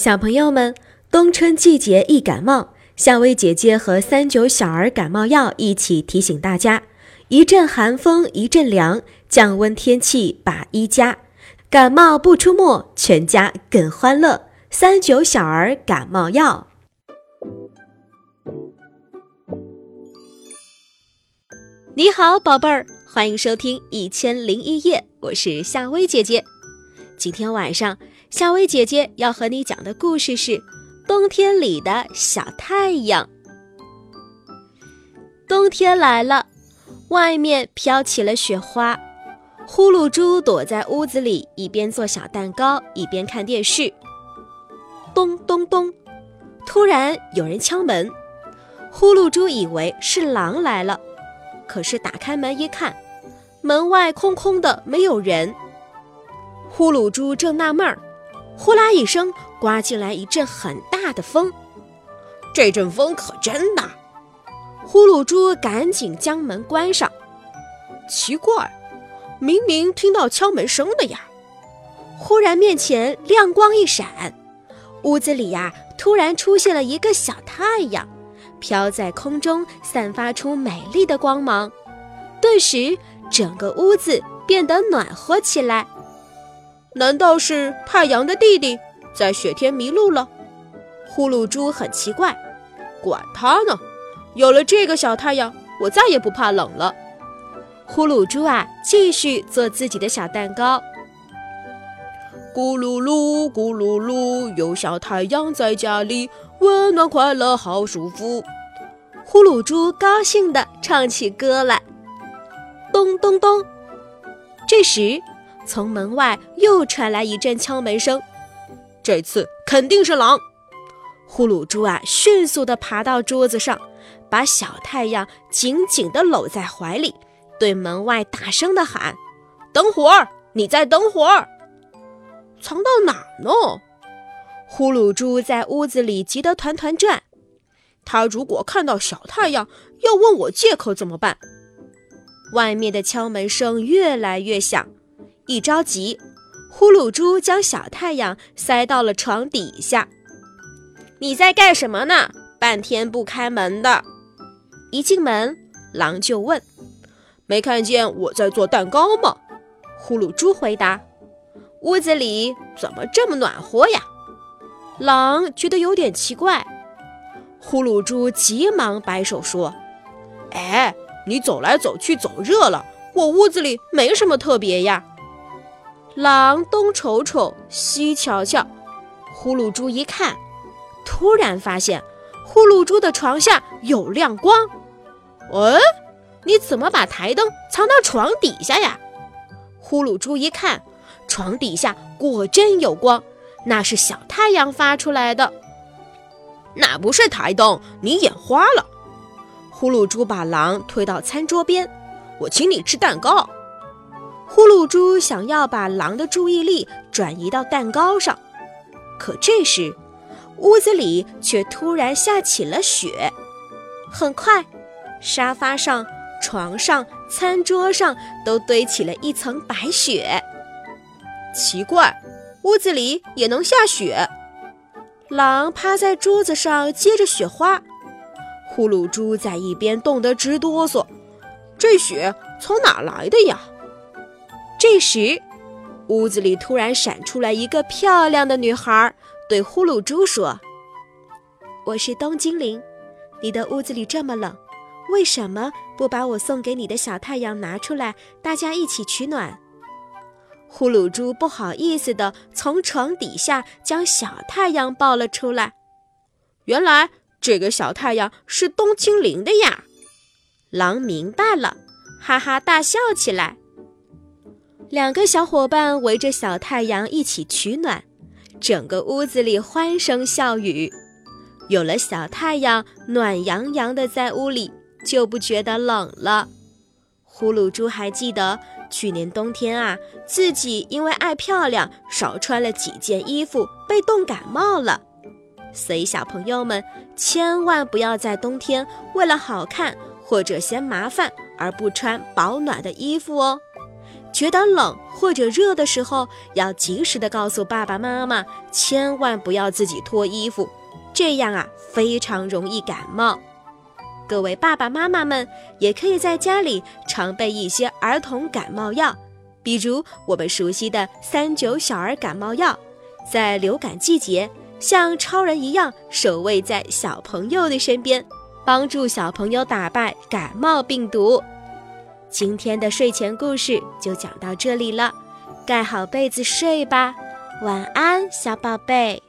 小朋友们，冬春季节易感冒，夏薇姐姐和三九小儿感冒药一起提醒大家：一阵寒风一阵凉，降温天气把衣加，感冒不出没，全家更欢乐。三九小儿感冒药。你好，宝贝儿，欢迎收听《一千零一夜》，我是夏薇姐姐。今天晚上。夏薇姐姐要和你讲的故事是《冬天里的小太阳》。冬天来了，外面飘起了雪花。呼噜猪躲在屋子里，一边做小蛋糕，一边看电视。咚咚咚！突然有人敲门。呼噜猪以为是狼来了，可是打开门一看，门外空空的，没有人。呼噜猪正纳闷儿。呼啦一声，刮进来一阵很大的风，这阵风可真大。呼噜猪赶紧将门关上。奇怪，明明听到敲门声的呀！忽然面前亮光一闪，屋子里呀突然出现了一个小太阳，飘在空中，散发出美丽的光芒。顿时，整个屋子变得暖和起来。难道是太阳的弟弟在雪天迷路了？呼噜猪很奇怪。管他呢，有了这个小太阳，我再也不怕冷了。呼噜猪啊，继续做自己的小蛋糕。咕噜噜，咕噜噜，有小太阳在家里，温暖快乐好舒服。呼噜猪高兴地唱起歌来。咚咚咚，这时。从门外又传来一阵敲门声，这次肯定是狼。呼噜猪啊，迅速地爬到桌子上，把小太阳紧紧地搂在怀里，对门外大声地喊：“等会儿，你再等会儿。”藏到哪呢？呼噜猪在屋子里急得团团转。他如果看到小太阳，要问我借口怎么办？外面的敲门声越来越响。一着急，呼噜猪将小太阳塞到了床底下。你在干什么呢？半天不开门的。一进门，狼就问：“没看见我在做蛋糕吗？”呼噜猪回答：“屋子里怎么这么暖和呀？”狼觉得有点奇怪。呼噜猪急忙摆手说：“哎，你走来走去走热了，我屋子里没什么特别呀。”狼东瞅瞅，西瞧瞧，呼噜猪一看，突然发现呼噜猪的床下有亮光。喂，你怎么把台灯藏到床底下呀？呼噜猪一看，床底下果真有光，那是小太阳发出来的。那不是台灯，你眼花了。呼噜猪把狼推到餐桌边，我请你吃蛋糕。呼噜猪想要把狼的注意力转移到蛋糕上，可这时屋子里却突然下起了雪。很快，沙发上、床上、餐桌上都堆起了一层白雪。奇怪，屋子里也能下雪？狼趴在桌子上接着雪花，呼噜猪在一边冻得直哆嗦。这雪从哪来的呀？这时，屋子里突然闪出来一个漂亮的女孩，对呼噜猪说：“我是冬精灵，你的屋子里这么冷，为什么不把我送给你的小太阳拿出来，大家一起取暖？”呼噜猪不好意思地从床底下将小太阳抱了出来。原来这个小太阳是冬精灵的呀！狼明白了，哈哈大笑起来。两个小伙伴围着小太阳一起取暖，整个屋子里欢声笑语。有了小太阳，暖洋洋的在屋里，就不觉得冷了。呼噜猪还记得去年冬天啊，自己因为爱漂亮，少穿了几件衣服，被冻感冒了。所以小朋友们千万不要在冬天为了好看或者嫌麻烦而不穿保暖的衣服哦。觉得冷或者热的时候，要及时的告诉爸爸妈妈，千万不要自己脱衣服，这样啊非常容易感冒。各位爸爸妈妈们也可以在家里常备一些儿童感冒药，比如我们熟悉的三九小儿感冒药，在流感季节像超人一样守卫在小朋友的身边，帮助小朋友打败感冒病毒。今天的睡前故事就讲到这里了，盖好被子睡吧，晚安，小宝贝。